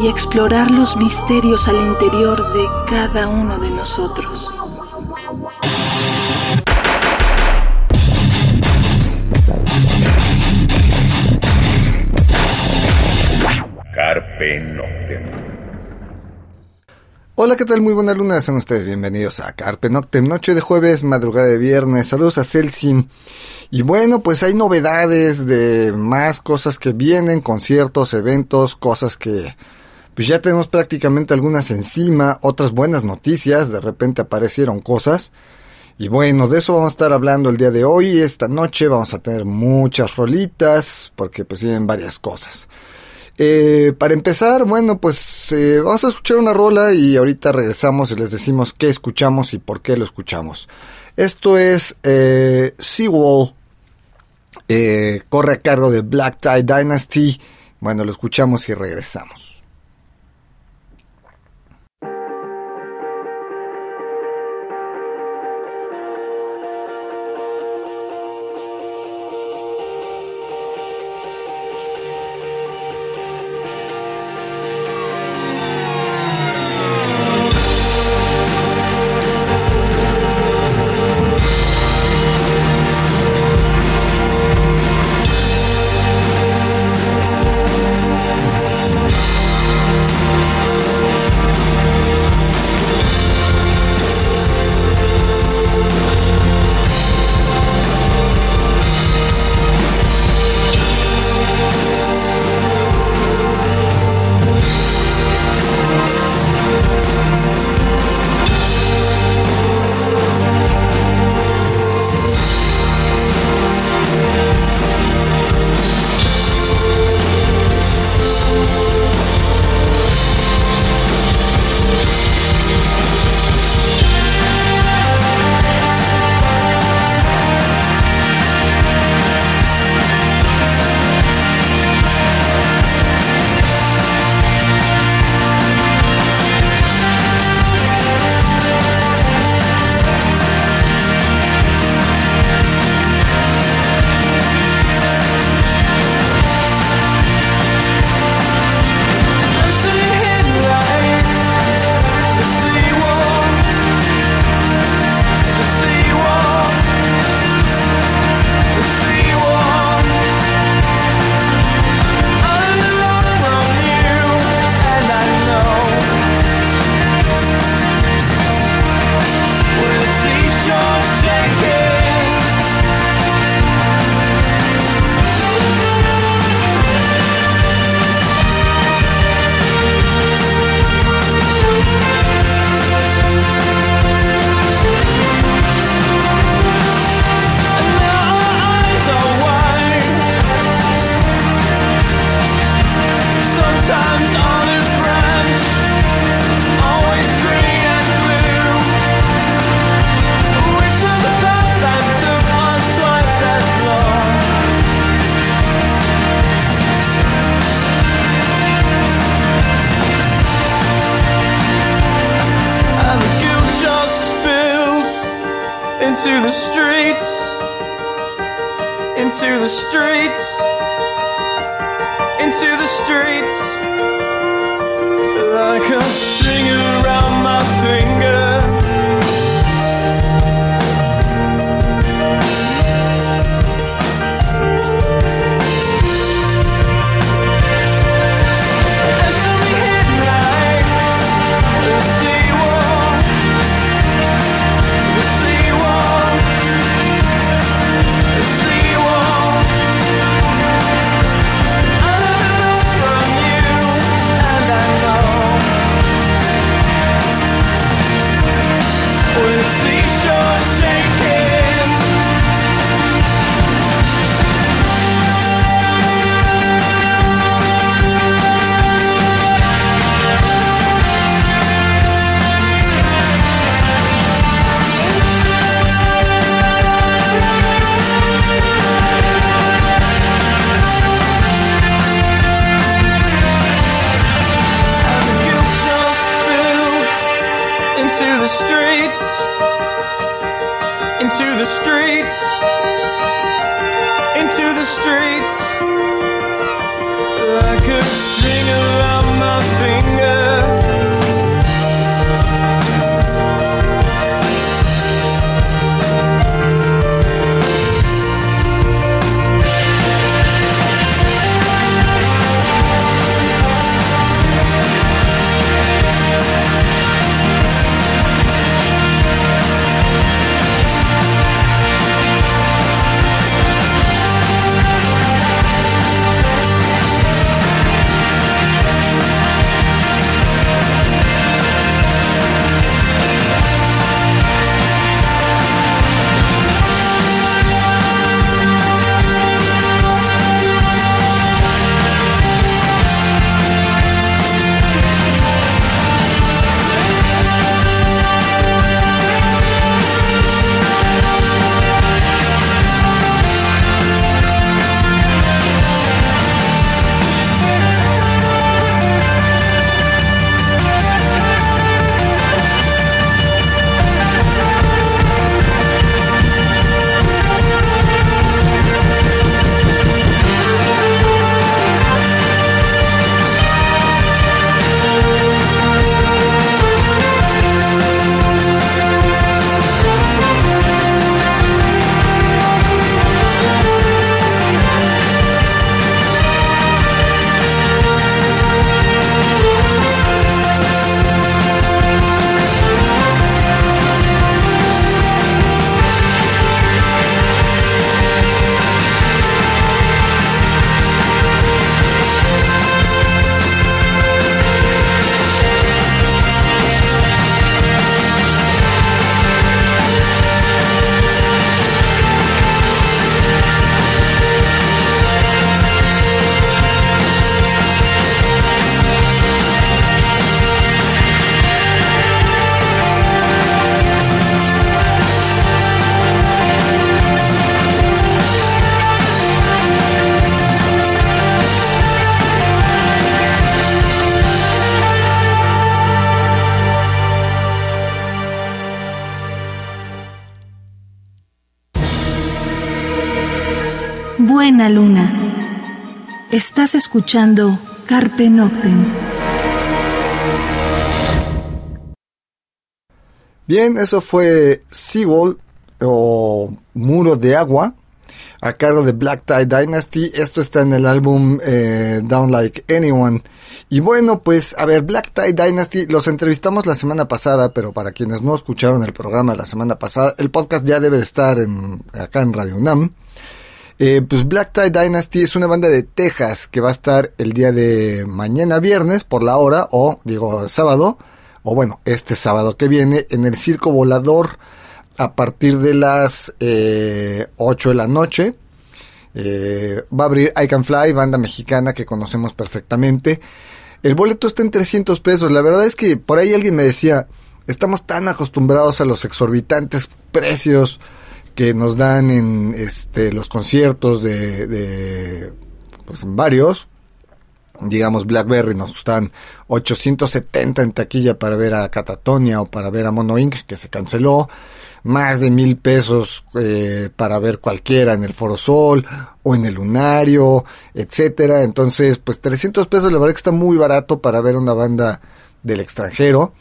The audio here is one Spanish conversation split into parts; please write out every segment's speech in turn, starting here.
y explorar los misterios al interior de cada uno de nosotros. Carpe Noctem. Hola, ¿qué tal? Muy buena luna, sean ustedes bienvenidos a Carpe Noctem, noche de jueves, madrugada de viernes. Saludos a Celsin. Y bueno, pues hay novedades de más cosas que vienen, conciertos, eventos, cosas que pues ya tenemos prácticamente algunas encima, otras buenas noticias, de repente aparecieron cosas. Y bueno, de eso vamos a estar hablando el día de hoy. Esta noche vamos a tener muchas rolitas, porque pues vienen varias cosas. Eh, para empezar, bueno, pues eh, vamos a escuchar una rola y ahorita regresamos y les decimos qué escuchamos y por qué lo escuchamos. Esto es eh, Seawall, eh, corre a cargo de Black Tie Dynasty. Bueno, lo escuchamos y regresamos. to the streets. Luna. Estás escuchando Carpe Noctem. Bien, eso fue Seawall o Muro de Agua a cargo de Black Tie Dynasty. Esto está en el álbum eh, Down Like Anyone. Y bueno, pues a ver, Black Tie Dynasty los entrevistamos la semana pasada, pero para quienes no escucharon el programa la semana pasada, el podcast ya debe de estar en, acá en Radio UNAM. Eh, pues Black Tie Dynasty es una banda de Texas que va a estar el día de mañana viernes por la hora, o digo sábado, o bueno, este sábado que viene, en el Circo Volador a partir de las eh, 8 de la noche. Eh, va a abrir I Can Fly, banda mexicana que conocemos perfectamente. El boleto está en 300 pesos. La verdad es que por ahí alguien me decía, estamos tan acostumbrados a los exorbitantes precios que nos dan en este, los conciertos de, pues en varios. Digamos, Blackberry nos gustan 870 en taquilla para ver a Catatonia o para ver a Mono Inc. que se canceló. Más de mil pesos eh, para ver cualquiera en el Foro Sol o en el Lunario, etcétera. Entonces, pues 300 pesos, la verdad que está muy barato para ver una banda del extranjero.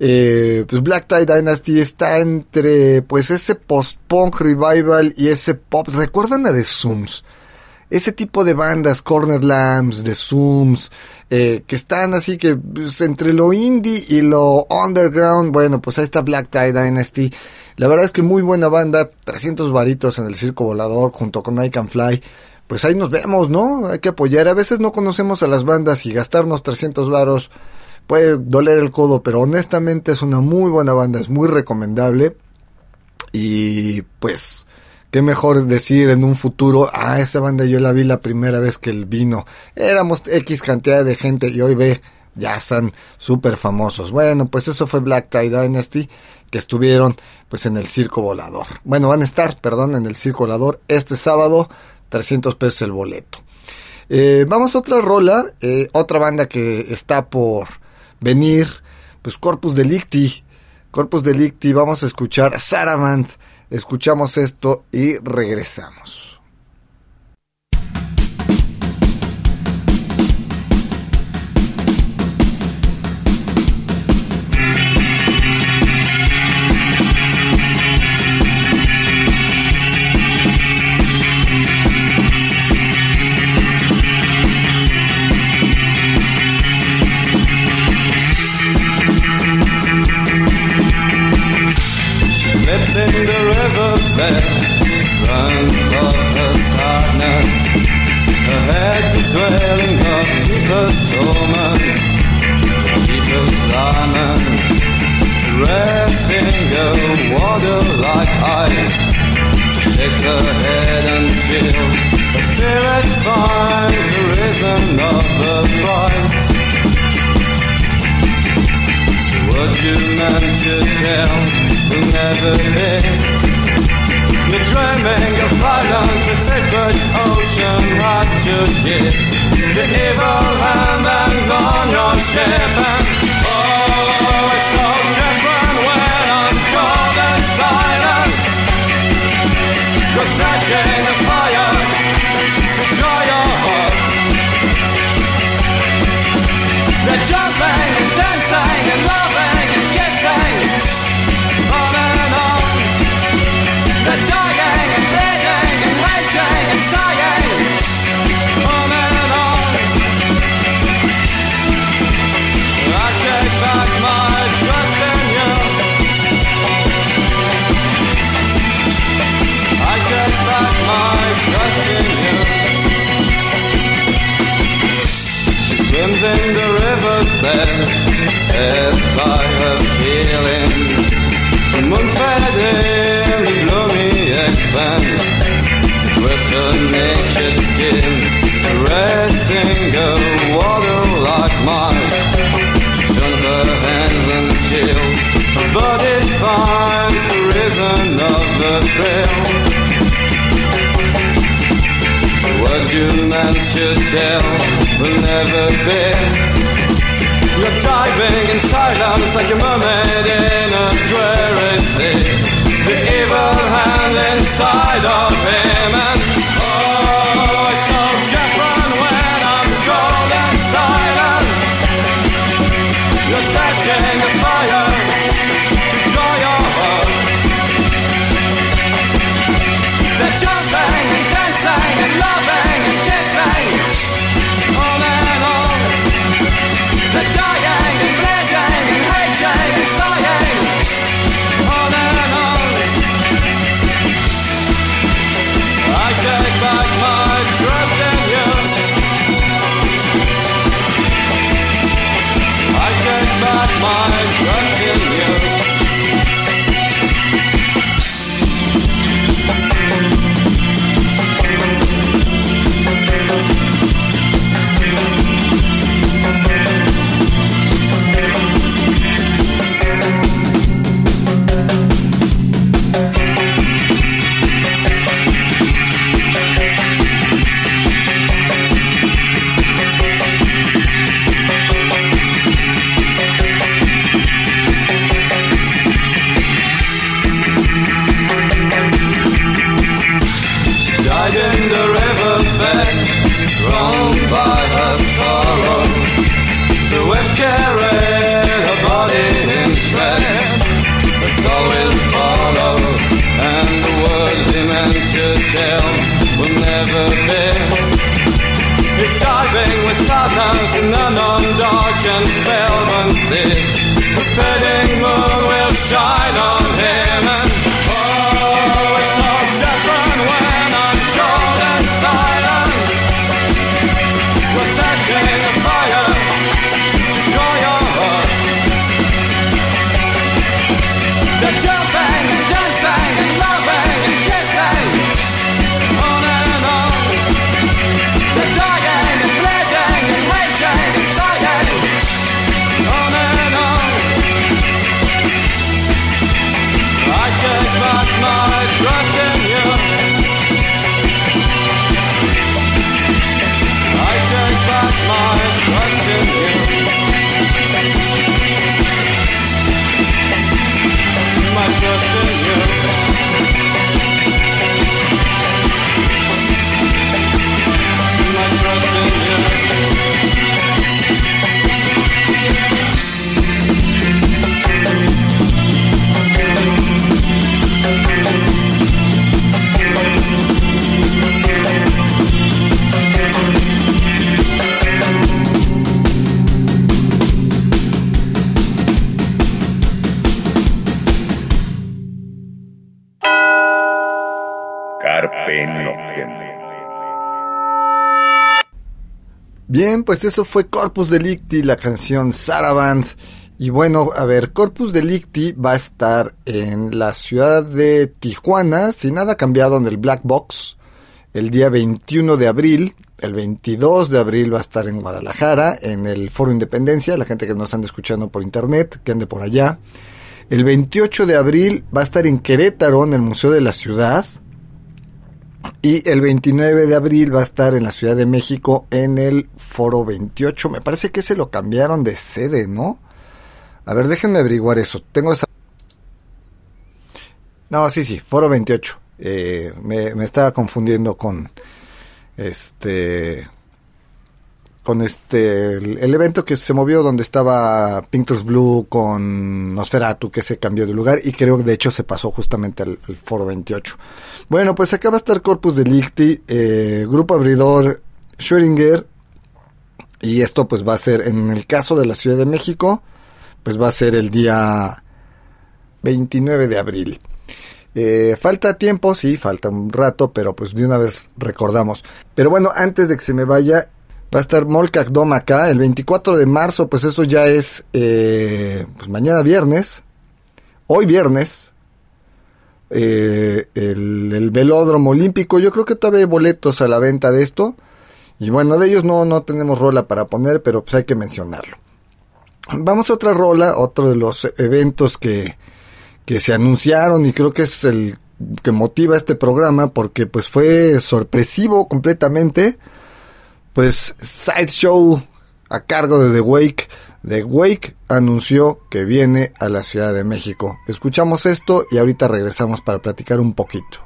Eh, pues Black Tie Dynasty está entre pues ese post-punk revival y ese pop. ¿Recuerdan a The Zooms? Ese tipo de bandas, Corner Lamps, The Zooms, eh, que están así que pues, entre lo indie y lo underground. Bueno, pues ahí está Black Tie Dynasty. La verdad es que muy buena banda, 300 varitos en el circo volador junto con I Can Fly. Pues ahí nos vemos, ¿no? Hay que apoyar. A veces no conocemos a las bandas y gastarnos 300 varos puede doler el codo, pero honestamente es una muy buena banda, es muy recomendable. Y pues, qué mejor decir en un futuro, ah, esa banda yo la vi la primera vez que él vino. Éramos X cantidad de gente y hoy ve, ya están súper famosos. Bueno, pues eso fue Black Tie Dynasty, que estuvieron pues en el Circo Volador. Bueno, van a estar, perdón, en el Circo Volador este sábado, 300 pesos el boleto. Eh, vamos a otra rola, eh, otra banda que está por venir, pues Corpus Delicti, Corpus Delicti, vamos a escuchar Saramand. Escuchamos esto y regresamos. diamonds Dressing the water like ice. She shakes her head until Her spirit finds the rhythm of the flight. The words you meant to tell will never be The dreaming of violence, a sacred ocean rise to give The evil hand hangs on your ship and. left by her feeling. Von Mondfäden i gloomy expanse Drifted naked skin Caressing a water like mine. She turns her hands and chill. Her body finds the reason of the thrill. So what you meant to tell will never be diving in silence like a mermaid in a dreary sea. The evil hand inside of me. Pues eso fue Corpus Delicti, la canción Saraband. Y bueno, a ver, Corpus Delicti va a estar en la ciudad de Tijuana, sin nada cambiado en el Black Box, el día 21 de abril. El 22 de abril va a estar en Guadalajara, en el Foro Independencia, la gente que nos anda escuchando por internet, que ande por allá. El 28 de abril va a estar en Querétaro, en el Museo de la Ciudad. Y el 29 de abril va a estar en la Ciudad de México en el Foro 28. Me parece que se lo cambiaron de sede, ¿no? A ver, déjenme averiguar eso. Tengo esa... No, sí, sí, Foro 28. Eh, me, me estaba confundiendo con este con este el, evento que se movió donde estaba Pinters Blue con Nosferatu que se cambió de lugar y creo que de hecho se pasó justamente al, foro 28 bueno pues acá va a estar Corpus Delicti eh, grupo abridor Schrödinger y esto pues va a ser en el caso de la Ciudad de México pues va a ser el día 29 de abril eh, falta tiempo, sí, falta un rato, pero pues de una vez recordamos. Pero bueno, antes de que se me vaya, Va a estar Molcach Dom acá el 24 de marzo, pues eso ya es eh, pues mañana viernes, hoy viernes, eh, el, velódromo olímpico. Yo creo que todavía hay boletos a la venta de esto. Y bueno, de ellos no, no tenemos rola para poner, pero pues hay que mencionarlo. Vamos a otra rola, otro de los eventos que, que se anunciaron y creo que es el que motiva este programa porque pues fue sorpresivo completamente pues Sideshow a cargo de The Wake. The Wake anunció que viene a la Ciudad de México. Escuchamos esto y ahorita regresamos para platicar un poquito.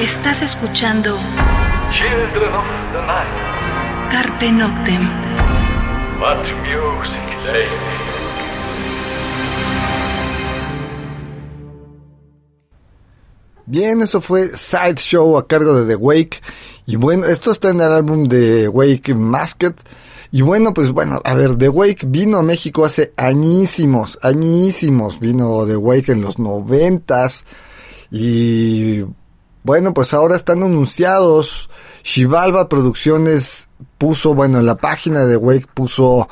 Estás escuchando Children of the night. Carpe Noctem. What music they. Bien, eso fue Sideshow a cargo de The Wake. Y bueno, esto está en el álbum de Wake Masked. Y bueno, pues bueno, a ver, The Wake vino a México hace añísimos, añísimos. Vino The Wake en los noventas. Y bueno, pues ahora están anunciados. Shivalba Producciones puso, bueno, en la página de Wake puso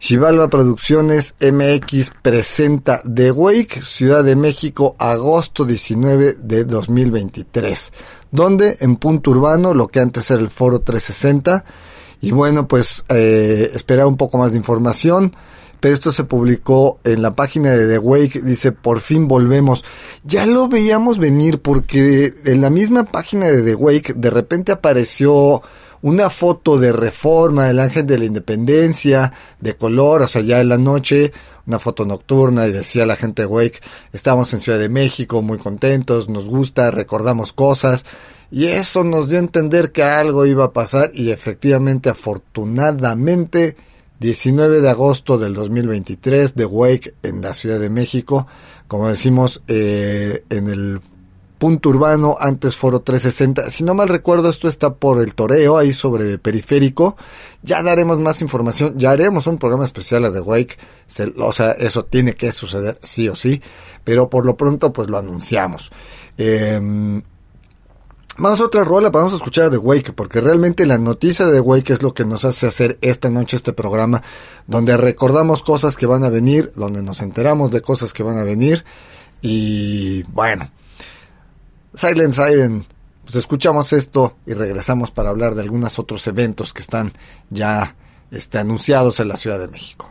Shivalba Producciones MX presenta The Wake, Ciudad de México, agosto 19 de 2023. Donde en Punto Urbano, lo que antes era el Foro 360. Y bueno, pues eh, esperar un poco más de información. Pero esto se publicó en la página de The Wake. Dice, por fin volvemos. Ya lo veíamos venir porque en la misma página de The Wake de repente apareció una foto de reforma del ángel de la independencia, de color, o sea, ya en la noche, una foto nocturna y decía la gente de Wake, estamos en Ciudad de México muy contentos, nos gusta, recordamos cosas. Y eso nos dio a entender que algo iba a pasar y efectivamente, afortunadamente, 19 de agosto del 2023, The Wake en la Ciudad de México, como decimos, eh, en el punto urbano, antes Foro 360. Si no mal recuerdo, esto está por el Toreo, ahí sobre Periférico. Ya daremos más información, ya haremos un programa especial a The Wake. O sea, eso tiene que suceder sí o sí, pero por lo pronto pues lo anunciamos. Em, Vamos a otra rola, vamos a escuchar a The Wake, porque realmente la noticia de Wake es lo que nos hace hacer esta noche este programa, donde recordamos cosas que van a venir, donde nos enteramos de cosas que van a venir, y bueno, Silent Siren, pues escuchamos esto y regresamos para hablar de algunos otros eventos que están ya este, anunciados en la Ciudad de México.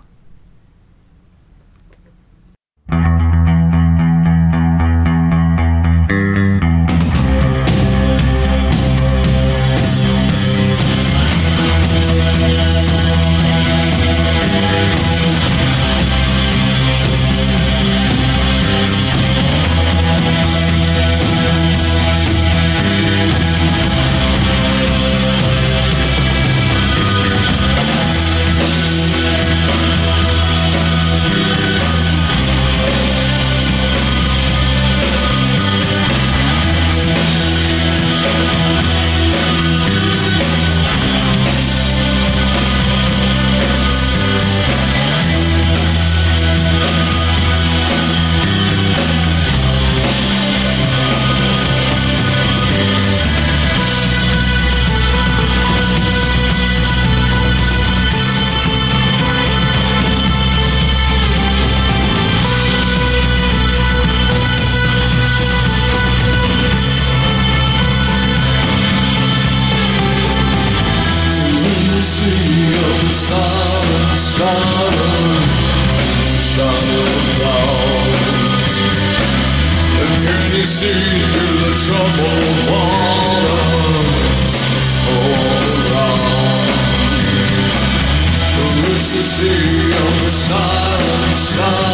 Sea of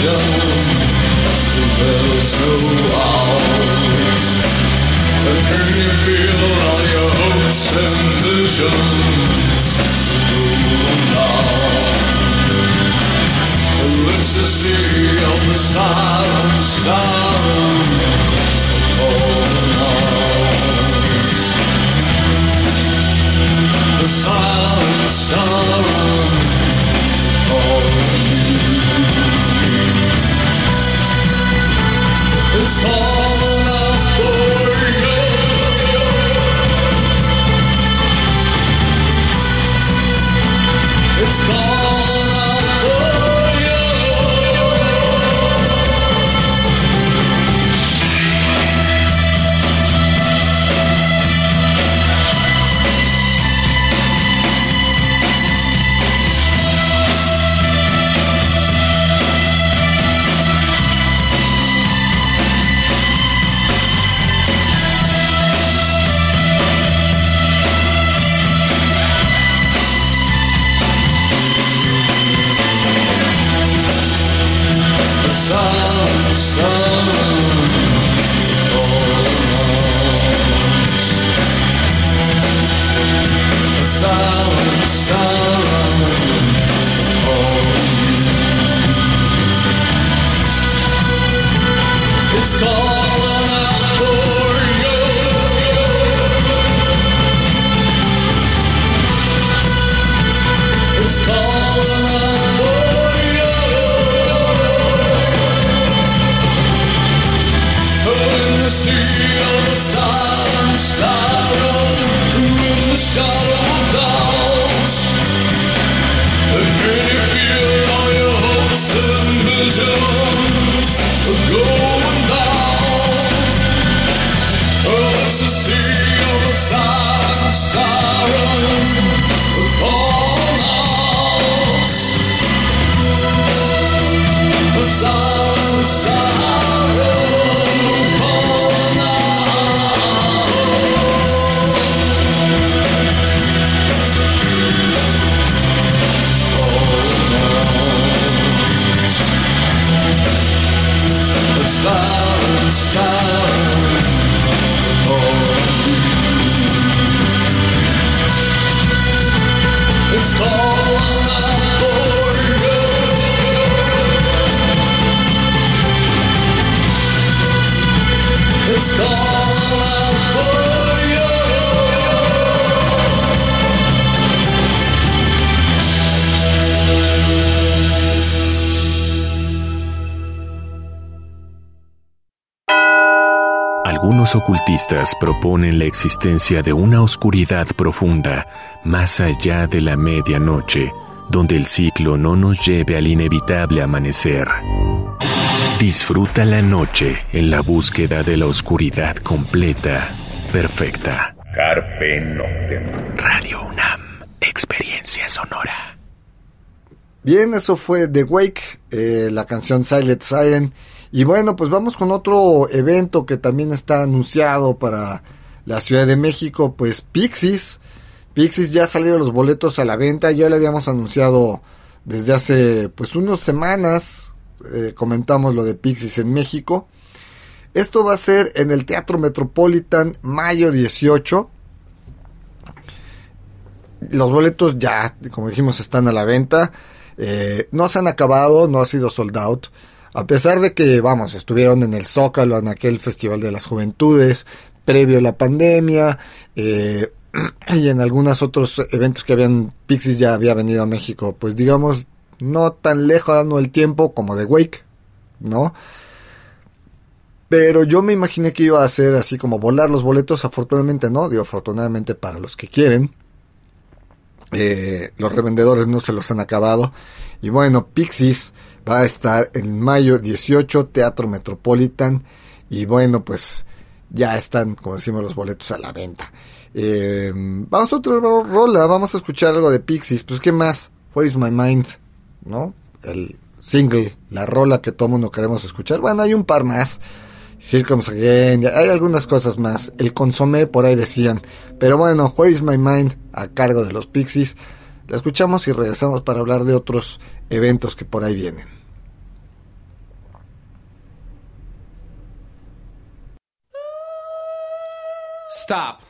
dimension, there's no out. Can you feel all your hopes and visions the sea of the silent siren calling oh. Algunos ocultistas proponen la existencia de una oscuridad profunda más allá de la medianoche, donde el ciclo no nos lleve al inevitable amanecer. Disfruta la noche en la búsqueda de la oscuridad completa, perfecta. Carpe Noctem. Radio UNAM, experiencia sonora. Bien, eso fue The Wake, eh, la canción Silent Siren. Y bueno, pues vamos con otro evento que también está anunciado para la Ciudad de México, pues Pixies. Pixies ya salieron los boletos a la venta, ya lo habíamos anunciado desde hace pues unas semanas, eh, comentamos lo de Pixies en México. Esto va a ser en el Teatro Metropolitan mayo 18. Los boletos ya, como dijimos, están a la venta. Eh, no se han acabado, no ha sido sold out. A pesar de que, vamos, estuvieron en el Zócalo, en aquel Festival de las Juventudes, previo a la pandemia, eh, y en algunos otros eventos que habían, Pixies ya había venido a México, pues digamos, no tan lejano el tiempo como de Wake, ¿no? Pero yo me imaginé que iba a ser así como volar los boletos, afortunadamente no, digo afortunadamente para los que quieren. Eh, los revendedores no se los han acabado. Y bueno, Pixies va a estar en mayo 18, Teatro Metropolitan. Y bueno, pues ya están, como decimos, los boletos a la venta. Eh, vamos a otra rola, vamos a escuchar algo de Pixies. Pues, ¿qué más? Where is My Mind, ¿no? El single, la rola que todo mundo queremos escuchar. Bueno, hay un par más. Here Comes Again, hay algunas cosas más. El consomé por ahí decían. Pero bueno, Where is My Mind a cargo de los Pixies. La escuchamos y regresamos para hablar de otros eventos que por ahí vienen. Stop.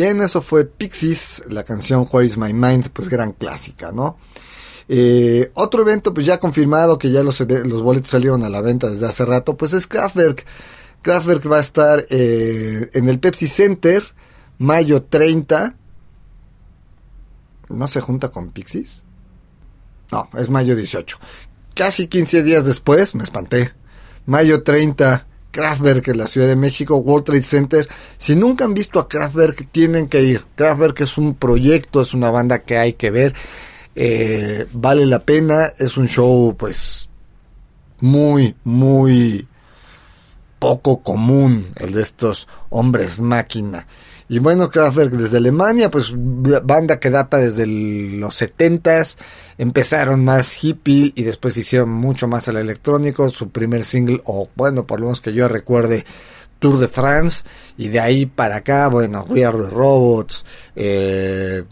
Bien, eso fue Pixies, la canción Where is My Mind, pues gran clásica, ¿no? Eh, otro evento, pues ya confirmado que ya los, boletos salieron a la venta desde hace rato, pues es Kraftwerk. Kraftwerk va a estar eh, en el Pepsi Center, mayo 30. ¿No se junta con Pixies? No, es mayo 18. Casi 15 días después, me espanté. Mayo 30, Kraftwerk en la Ciudad de México, World Trade Center. Si nunca han visto a Kraftwerk, tienen que ir. Kraftwerk es un proyecto, es una banda que hay que ver. Eh, vale la pena, es un show pues muy, muy poco común, el de estos hombres máquina. Y bueno, Kraftwerk desde Alemania, pues banda que data desde el- los 70s, empezaron más hippie y después hicieron mucho más al electrónico, su primer single, o bueno, por lo menos que yo recuerde, Tour de France, y de ahí para acá, bueno, We Are the Robots, eh,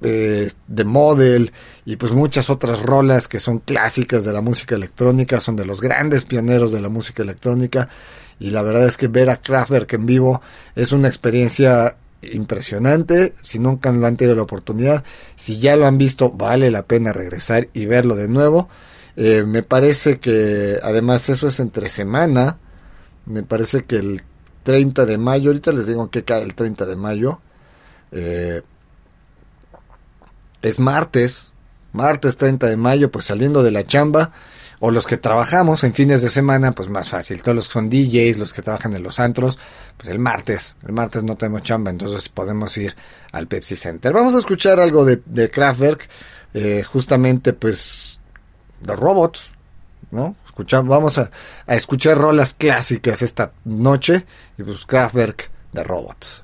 eh, The Model y pues muchas otras rolas que son clásicas de la música electrónica, son de los grandes pioneros de la música electrónica y la verdad es que ver a Kraftwerk en vivo es una experiencia impresionante, si nunca lo han tenido la oportunidad, si ya lo han visto vale la pena regresar y verlo de nuevo. Eh, me parece que además eso es entre semana, me parece que el 30 de mayo, ahorita les digo que cae el 30 de mayo, eh, es martes, martes 30 de mayo, pues saliendo de la chamba, o los que trabajamos en fines de semana, pues más fácil. Todos los que son DJs, los que trabajan en los antros, pues el martes, el martes no tenemos chamba, entonces podemos ir al Pepsi Center. Vamos a escuchar algo de, Kraftwerk, eh, justamente pues de robots, ¿no? Escucha- vamos a, a escuchar rolas clásicas esta noche y pues Kraftwerk de robots.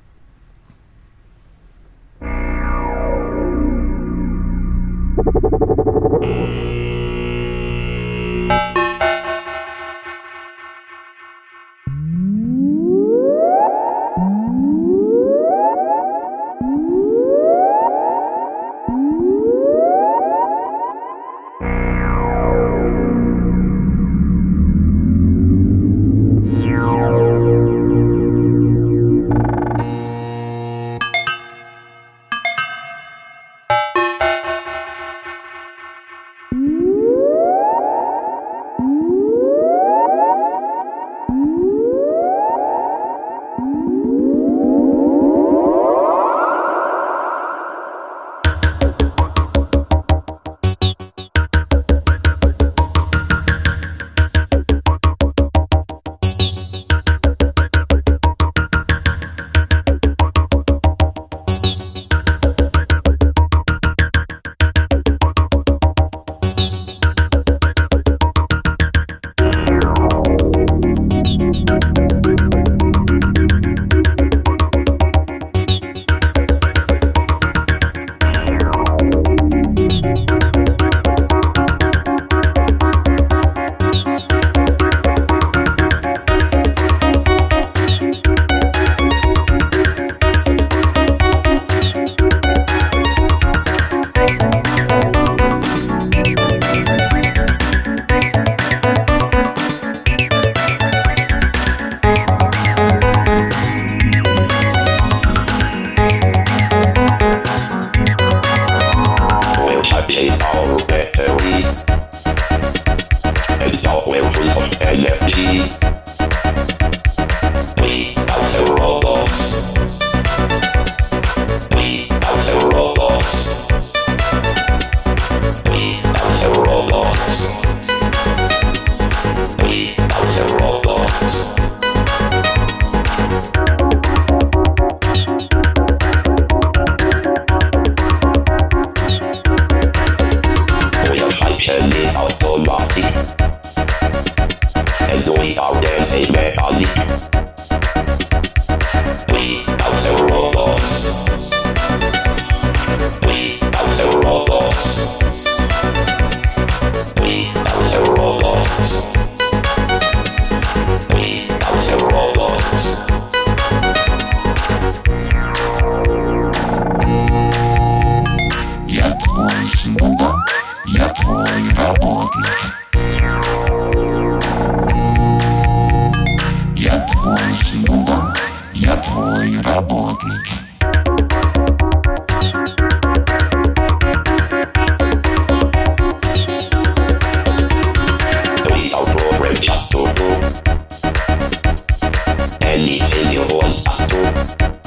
Thank you.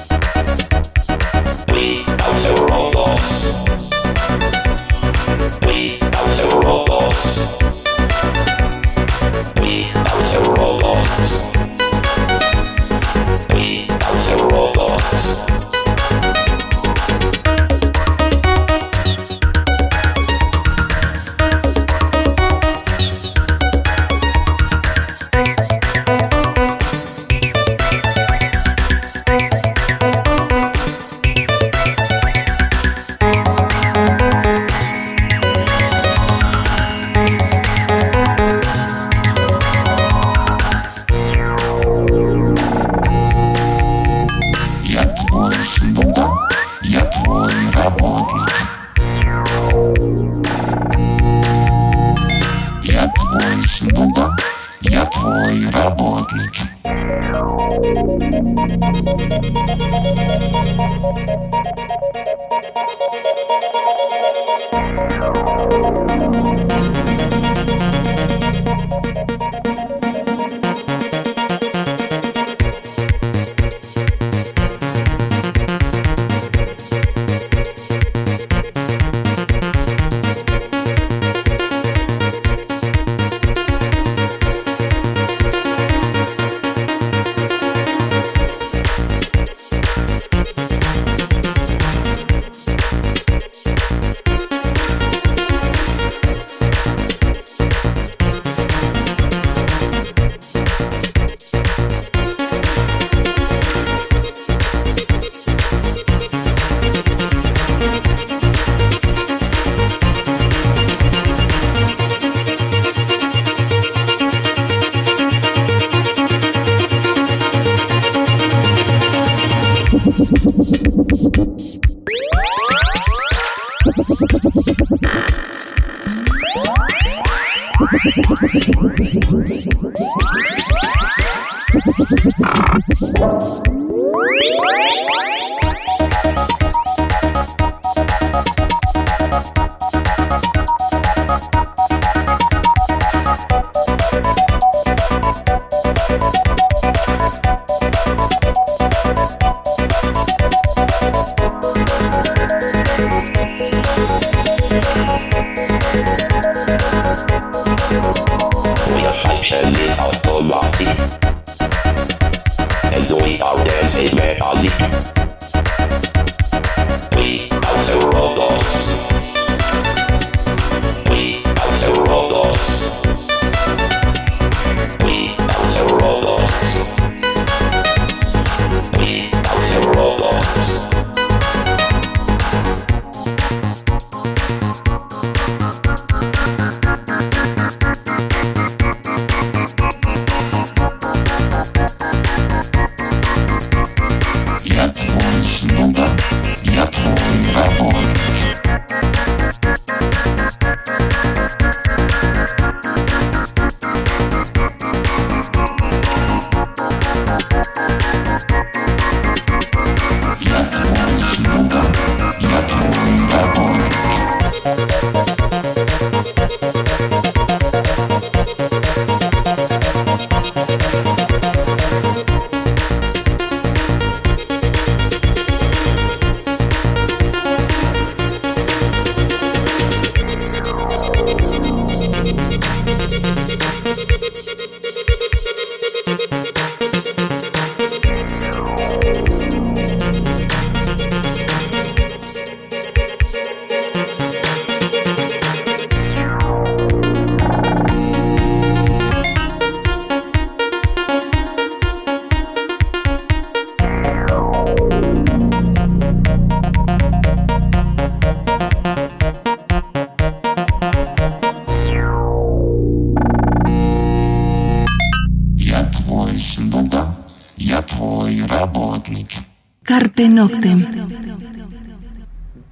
Ah.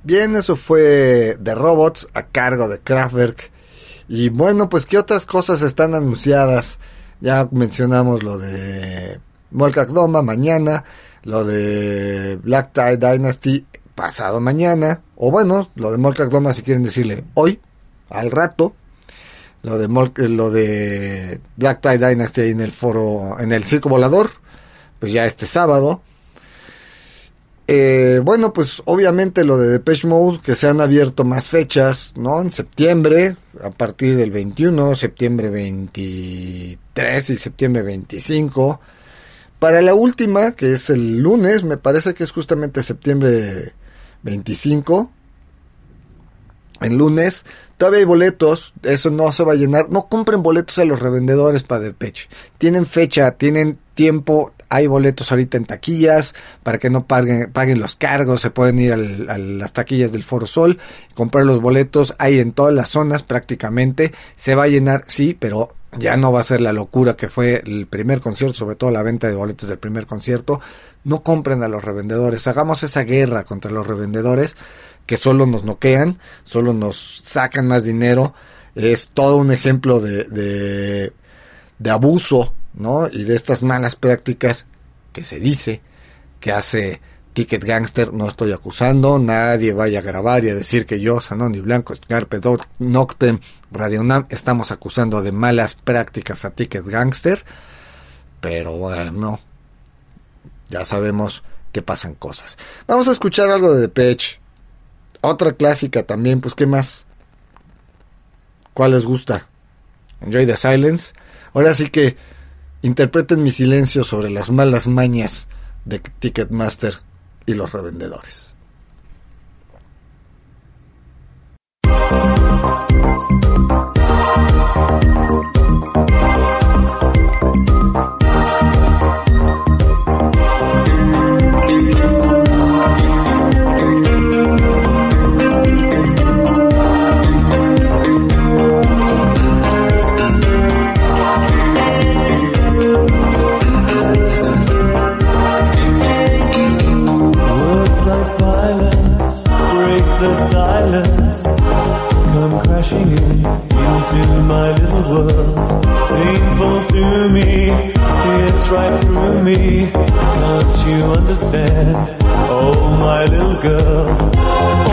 Bien, eso fue The Robots a cargo de Kraftwerk. Y bueno, pues qué otras cosas están anunciadas. Ya mencionamos lo de Molkak Doma mañana, lo de Black Tie Dynasty pasado mañana, o bueno, lo de Molkak Doma si quieren decirle hoy, al rato. Lo de, eh, lo de Black Tie Dynasty en el foro, en el circo volador, pues ya este sábado. Eh, bueno, pues obviamente lo de Depeche Mode, que se han abierto más fechas, ¿no? En septiembre, a partir del 21, septiembre 23 y septiembre 25. Para la última, que es el lunes, me parece que es justamente septiembre 25. En lunes, todavía hay boletos, eso no se va a llenar. No compren boletos a los revendedores para Depeche. Tienen fecha, tienen tiempo, hay boletos ahorita en taquillas para que no paguen, paguen los cargos, se pueden ir al- a las taquillas del Foro Sol, comprar los boletos, hay en todas las zonas prácticamente, se va a llenar, sí, pero ya no va a ser la locura que fue el primer concierto, sobre todo la venta de boletos del primer concierto. No compren a los revendedores, hagamos esa guerra contra los revendedores que solo nos noquean, solo nos sacan más dinero. Es todo un ejemplo de, de, de abuso, ¿no? Y de estas malas prácticas que se dice que hace Ticket Gangster no estoy acusando, nadie vaya a grabar y a decir que yo, Sanoni Blanco, Garpedor, Noctem, Radionam, estamos acusando de malas prácticas a Ticket Gangster, pero bueno, ya sabemos que pasan cosas. Vamos a escuchar algo de Depeche, otra clásica también, pues qué más, ¿cuál les gusta? Enjoy the Silence, ahora sí que interpreten mi silencio sobre las malas mañas de Ticketmaster y los revendedores. understand. Oh, my little girl.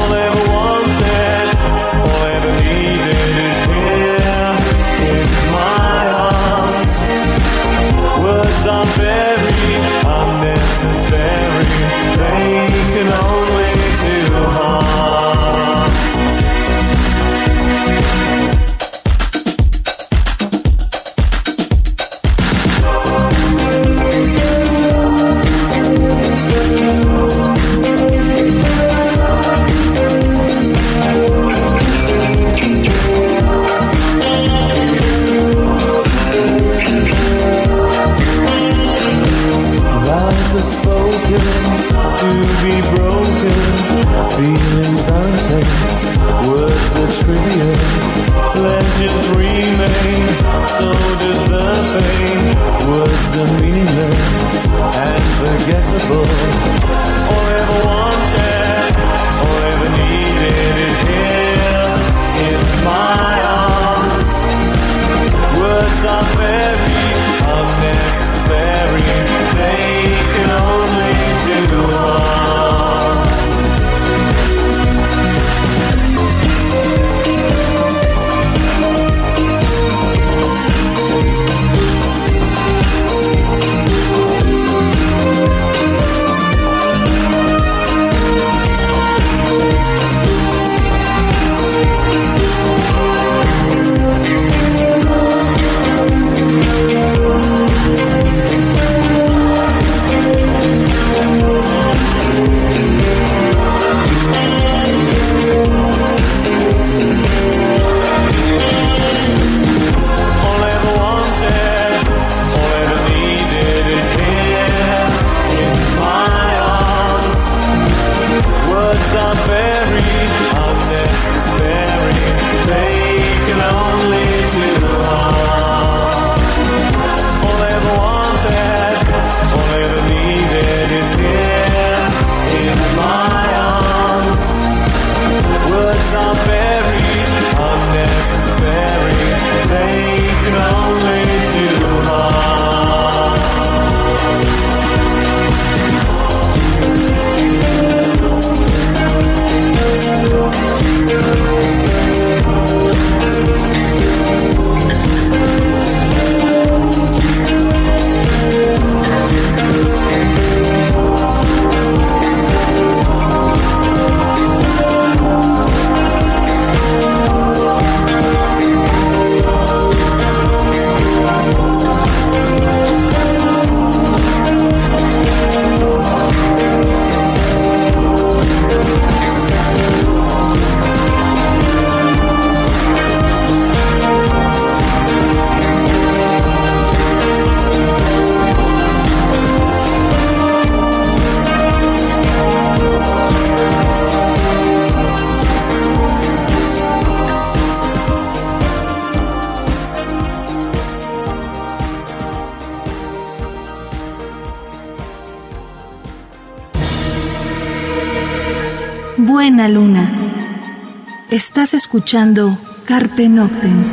Estás escuchando Carpe Noctem.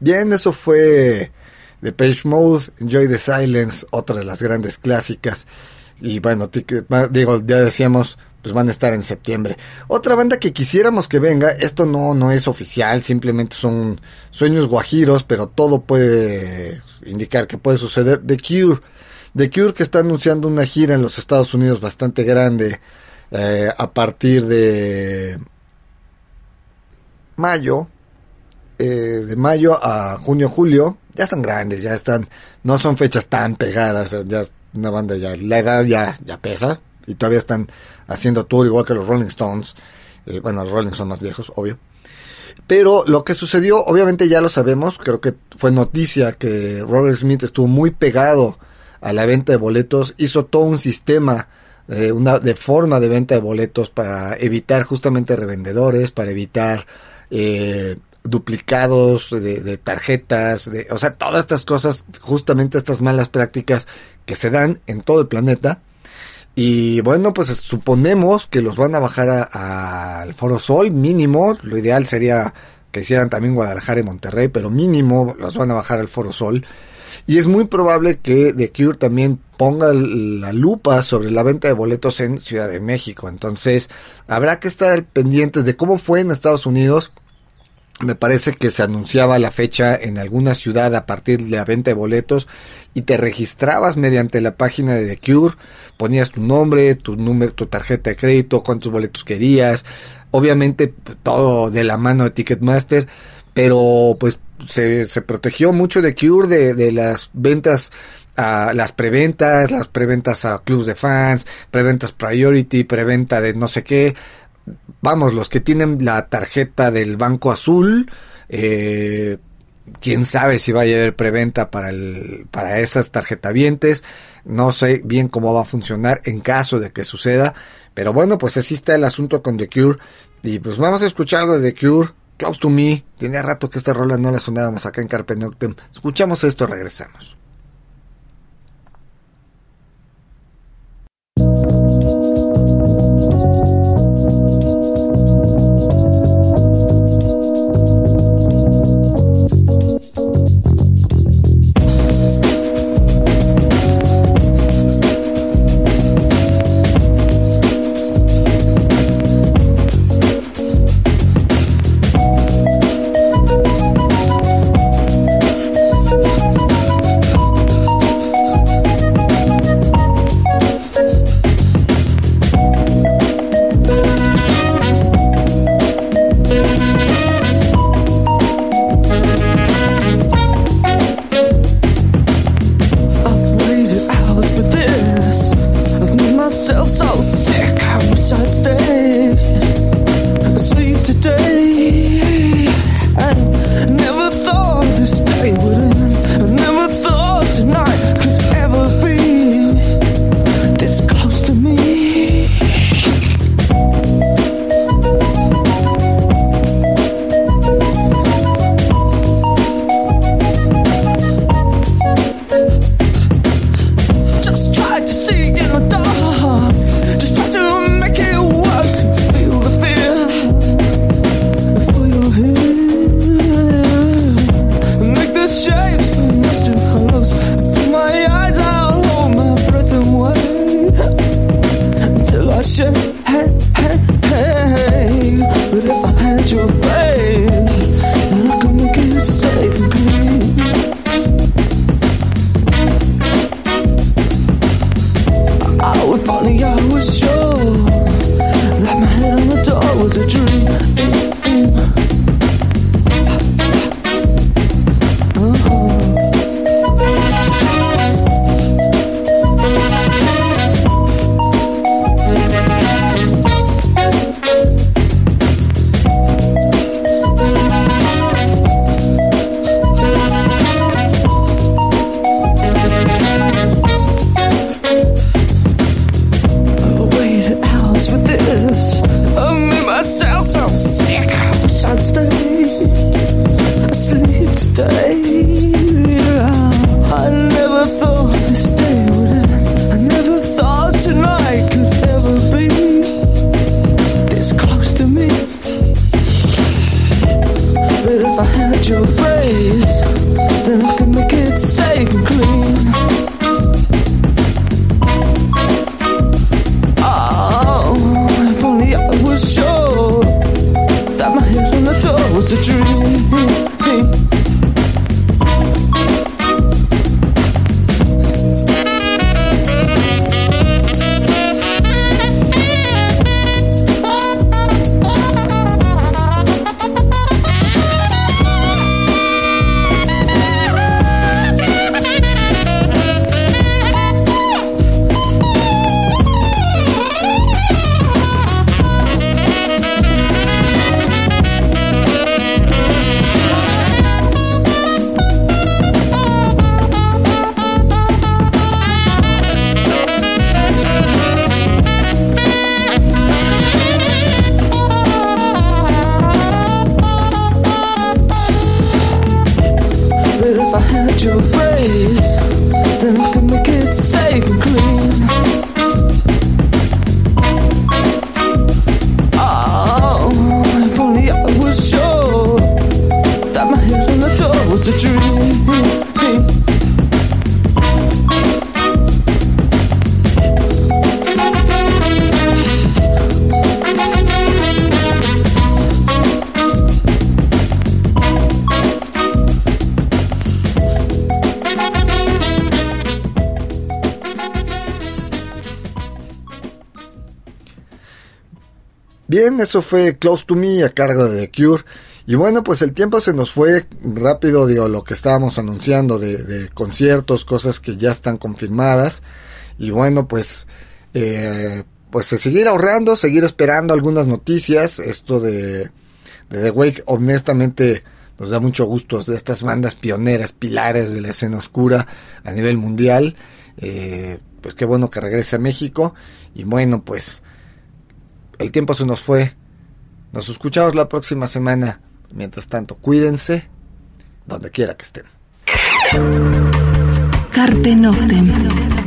Bien, eso fue The Page Mode, Enjoy the Silence, otra de las grandes clásicas. Y bueno, digo, ya decíamos, pues van a estar en septiembre. Otra banda que quisiéramos que venga, esto no, no es oficial, simplemente son sueños guajiros, pero todo puede indicar que puede suceder. The Cure The Cure que está anunciando una gira en los Estados Unidos bastante grande eh, a partir de mayo, eh, de mayo a junio, julio, ya están grandes, ya están, no son fechas tan pegadas, eh, ya una banda ya, la edad ya, ya pesa, y todavía están haciendo tour igual que los Rolling Stones, bueno, los Rolling son más viejos, obvio. Pero lo que sucedió, obviamente ya lo sabemos, creo que fue noticia que Robert Smith estuvo muy pegado a la venta de boletos, hizo todo un sistema eh, una, de forma de venta de boletos para evitar justamente revendedores, para evitar eh, duplicados de, de tarjetas, de, o sea, todas estas cosas, justamente estas malas prácticas que se dan en todo el planeta. Y bueno, pues suponemos que los van a bajar al Foro Sol mínimo. Lo ideal sería que hicieran también Guadalajara y Monterrey, pero mínimo los van a bajar al Foro Sol. Y es muy probable que The Cure también ponga la lupa sobre la venta de boletos en Ciudad de México. Entonces, habrá que estar pendientes de cómo fue en Estados Unidos. Me parece que se anunciaba la fecha en alguna ciudad a partir de la venta de boletos y te registrabas mediante la página de The Cure, ponías tu nombre, tu número, tu tarjeta de crédito, cuántos boletos querías, obviamente todo de la mano de Ticketmaster, pero pues se, se protegió mucho The Cure de, de las ventas a las preventas, las preventas a clubs de fans, preventas priority, preventa de no sé qué, vamos, los que tienen la tarjeta del Banco Azul, eh, quién sabe si vaya a haber preventa para el, para esas tarjetavientes, no sé bien cómo va a funcionar en caso de que suceda, pero bueno, pues así está el asunto con The Cure, y pues vamos a escuchar algo de The Cure, Close to Me, tenía rato que esta rola no la sonábamos acá en Carpe Noctem, escuchamos esto, regresamos. Eso fue Close to Me a cargo de The Cure. Y bueno, pues el tiempo se nos fue rápido, digo, lo que estábamos anunciando de, conciertos, cosas que ya están confirmadas. Y bueno, pues, eh, pues seguir ahorrando, seguir esperando algunas noticias. Esto de, de The Wake, honestamente, nos da mucho gusto de estas bandas pioneras, pilares de la escena oscura a nivel mundial. Eh, pues qué bueno que regrese a México. Y bueno, pues el tiempo se nos fue. Nos escuchamos la próxima semana. Mientras tanto, cuídense donde quiera que estén. Carpe Noctem.